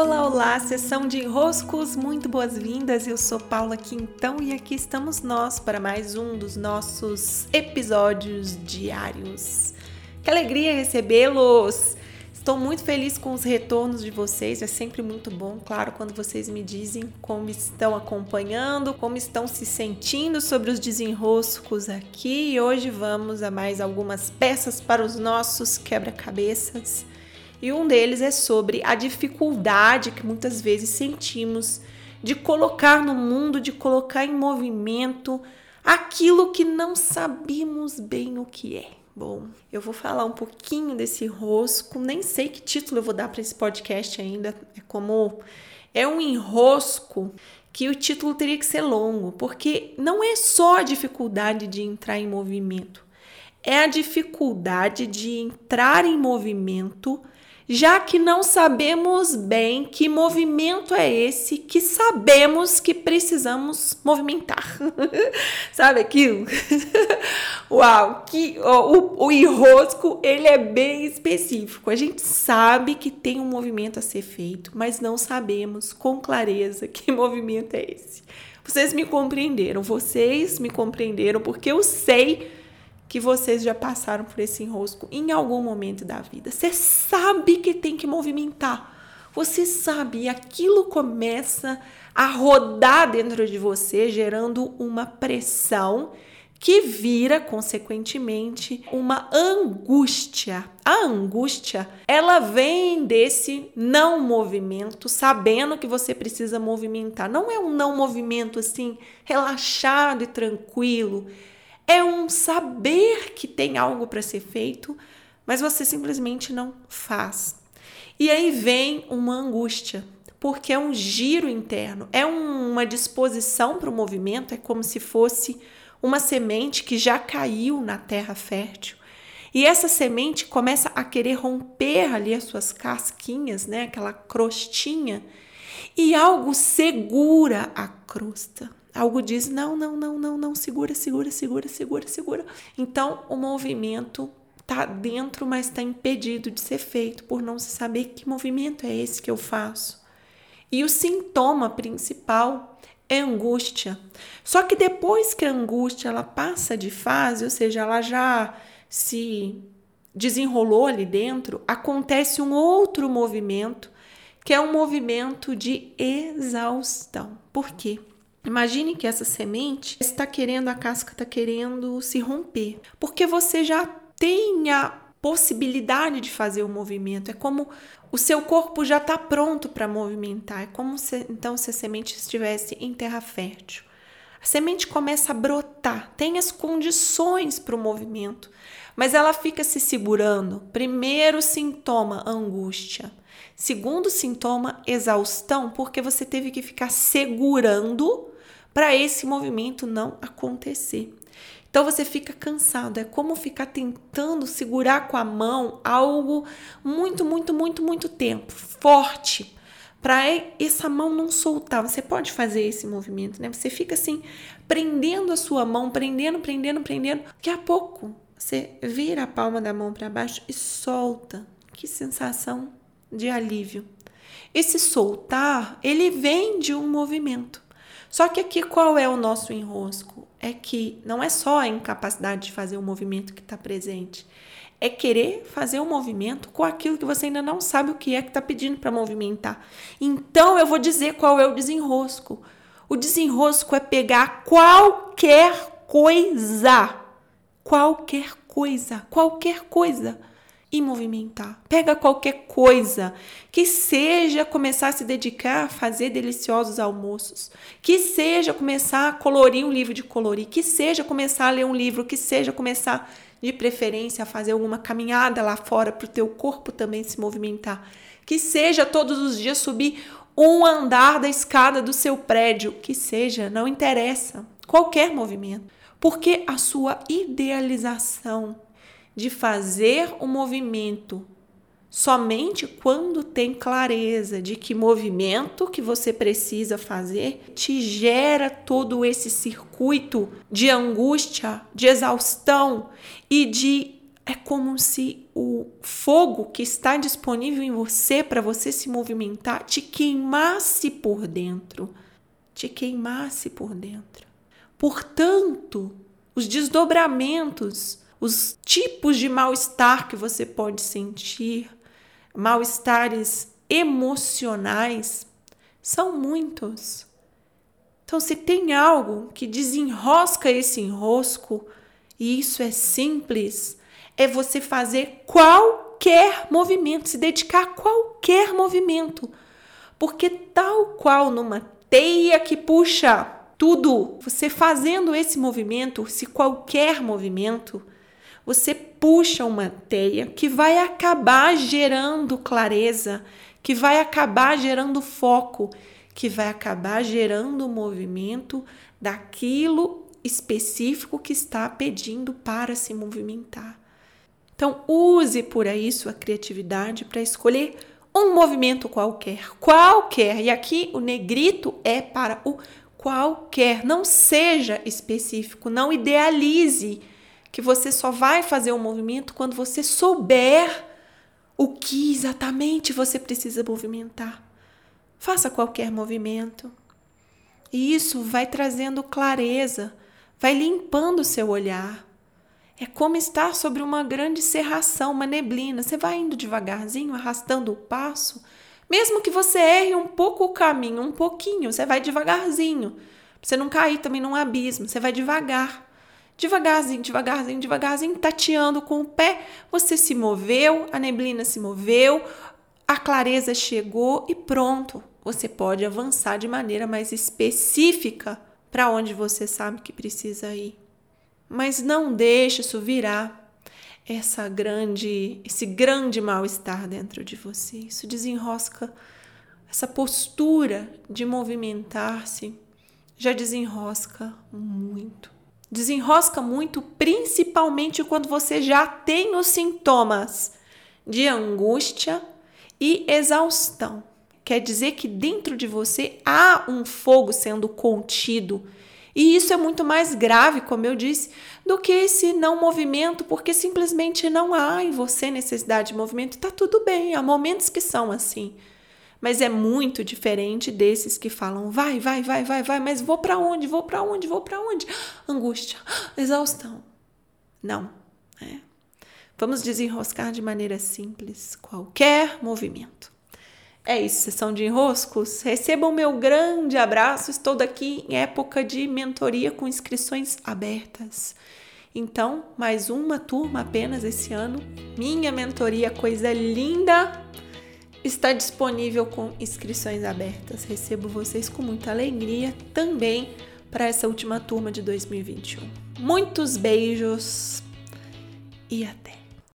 Olá, olá, sessão de enroscos, muito boas-vindas. Eu sou Paula Quintão e aqui estamos nós para mais um dos nossos episódios diários. Que alegria recebê-los! Estou muito feliz com os retornos de vocês, é sempre muito bom, claro, quando vocês me dizem como estão acompanhando, como estão se sentindo sobre os desenroscos aqui. E hoje vamos a mais algumas peças para os nossos quebra-cabeças. E um deles é sobre a dificuldade que muitas vezes sentimos de colocar no mundo, de colocar em movimento aquilo que não sabemos bem o que é. Bom, eu vou falar um pouquinho desse rosco, nem sei que título eu vou dar para esse podcast ainda. É como é um enrosco que o título teria que ser longo, porque não é só a dificuldade de entrar em movimento, é a dificuldade de entrar em movimento já que não sabemos bem que movimento é esse que sabemos que precisamos movimentar. Sabe aquilo? Uau, que o, o enrosco ele é bem específico. A gente sabe que tem um movimento a ser feito, mas não sabemos com clareza que movimento é esse. Vocês me compreenderam, vocês me compreenderam porque eu sei que vocês já passaram por esse enrosco em algum momento da vida. Você sabe que tem que movimentar. Você sabe, e aquilo começa a rodar dentro de você, gerando uma pressão que vira, consequentemente, uma angústia. A angústia, ela vem desse não movimento, sabendo que você precisa movimentar. Não é um não movimento assim, relaxado e tranquilo é um saber que tem algo para ser feito, mas você simplesmente não faz. E aí vem uma angústia, porque é um giro interno, é uma disposição para o movimento, é como se fosse uma semente que já caiu na terra fértil. E essa semente começa a querer romper ali as suas casquinhas, né, aquela crostinha, e algo segura a crosta. Algo diz: não, não, não, não, não, segura, segura, segura, segura, segura. Então o movimento está dentro, mas está impedido de ser feito por não se saber que movimento é esse que eu faço. E o sintoma principal é angústia. Só que depois que a angústia ela passa de fase, ou seja, ela já se desenrolou ali dentro, acontece um outro movimento, que é um movimento de exaustão. Por quê? Imagine que essa semente está querendo, a casca está querendo se romper, porque você já tem a possibilidade de fazer o movimento. É como o seu corpo já está pronto para movimentar. É como se então se a semente estivesse em terra fértil. A semente começa a brotar, tem as condições para o movimento, mas ela fica se segurando. Primeiro sintoma, angústia. Segundo sintoma, exaustão, porque você teve que ficar segurando para esse movimento não acontecer. Então você fica cansado, é como ficar tentando segurar com a mão algo muito, muito, muito, muito tempo, forte, para essa mão não soltar. Você pode fazer esse movimento, né? Você fica assim, prendendo a sua mão, prendendo, prendendo, prendendo. Daqui a pouco você vira a palma da mão para baixo e solta. Que sensação de alívio. Esse soltar, ele vem de um movimento. Só que aqui qual é o nosso enrosco? É que não é só a incapacidade de fazer o movimento que está presente, é querer fazer o um movimento com aquilo que você ainda não sabe o que é que está pedindo para movimentar. Então eu vou dizer qual é o desenrosco. O desenrosco é pegar qualquer coisa, qualquer coisa, qualquer coisa e movimentar. Pega qualquer coisa que seja começar a se dedicar a fazer deliciosos almoços, que seja começar a colorir um livro de colorir, que seja começar a ler um livro, que seja começar de preferência a fazer alguma caminhada lá fora para o teu corpo também se movimentar, que seja todos os dias subir um andar da escada do seu prédio, que seja, não interessa, qualquer movimento, porque a sua idealização de fazer o movimento somente quando tem clareza de que movimento que você precisa fazer te gera todo esse circuito de angústia, de exaustão e de é como se o fogo que está disponível em você para você se movimentar te queimasse por dentro, te queimasse por dentro. Portanto, os desdobramentos, os tipos de mal-estar que você pode sentir, mal-estares emocionais, são muitos. Então, se tem algo que desenrosca esse enrosco, e isso é simples, é você fazer qualquer movimento, se dedicar a qualquer movimento. Porque, tal qual numa teia que puxa tudo, você fazendo esse movimento, se qualquer movimento, você puxa uma teia que vai acabar gerando clareza, que vai acabar gerando foco, que vai acabar gerando o movimento daquilo específico que está pedindo para se movimentar. Então, use por aí sua criatividade para escolher um movimento qualquer, qualquer. E aqui o negrito é para o qualquer. Não seja específico, não idealize que você só vai fazer um movimento quando você souber o que exatamente você precisa movimentar. Faça qualquer movimento. E isso vai trazendo clareza, vai limpando o seu olhar. É como estar sobre uma grande serração, uma neblina. Você vai indo devagarzinho, arrastando o passo. Mesmo que você erre um pouco o caminho, um pouquinho, você vai devagarzinho. Pra você não cair também num abismo, você vai devagar devagarzinho, devagarzinho, devagarzinho, tateando com o pé. Você se moveu, a neblina se moveu, a clareza chegou e pronto. Você pode avançar de maneira mais específica para onde você sabe que precisa ir. Mas não deixe isso virar essa grande, esse grande mal-estar dentro de você. Isso desenrosca essa postura de movimentar-se, já desenrosca muito. Desenrosca muito, principalmente quando você já tem os sintomas de angústia e exaustão. Quer dizer que dentro de você há um fogo sendo contido. E isso é muito mais grave, como eu disse, do que esse não movimento, porque simplesmente não há em você necessidade de movimento. Está tudo bem, há momentos que são assim mas é muito diferente desses que falam vai, vai, vai, vai, vai, mas vou para onde? Vou para onde? Vou para onde? Angústia, exaustão. Não, é. Vamos desenroscar de maneira simples qualquer movimento. É isso, sessão de enroscos. Recebam meu grande abraço. Estou daqui em época de mentoria com inscrições abertas. Então, mais uma turma apenas esse ano. Minha mentoria, coisa linda está disponível com inscrições abertas. Recebo vocês com muita alegria também para essa última turma de 2021. Muitos beijos e até!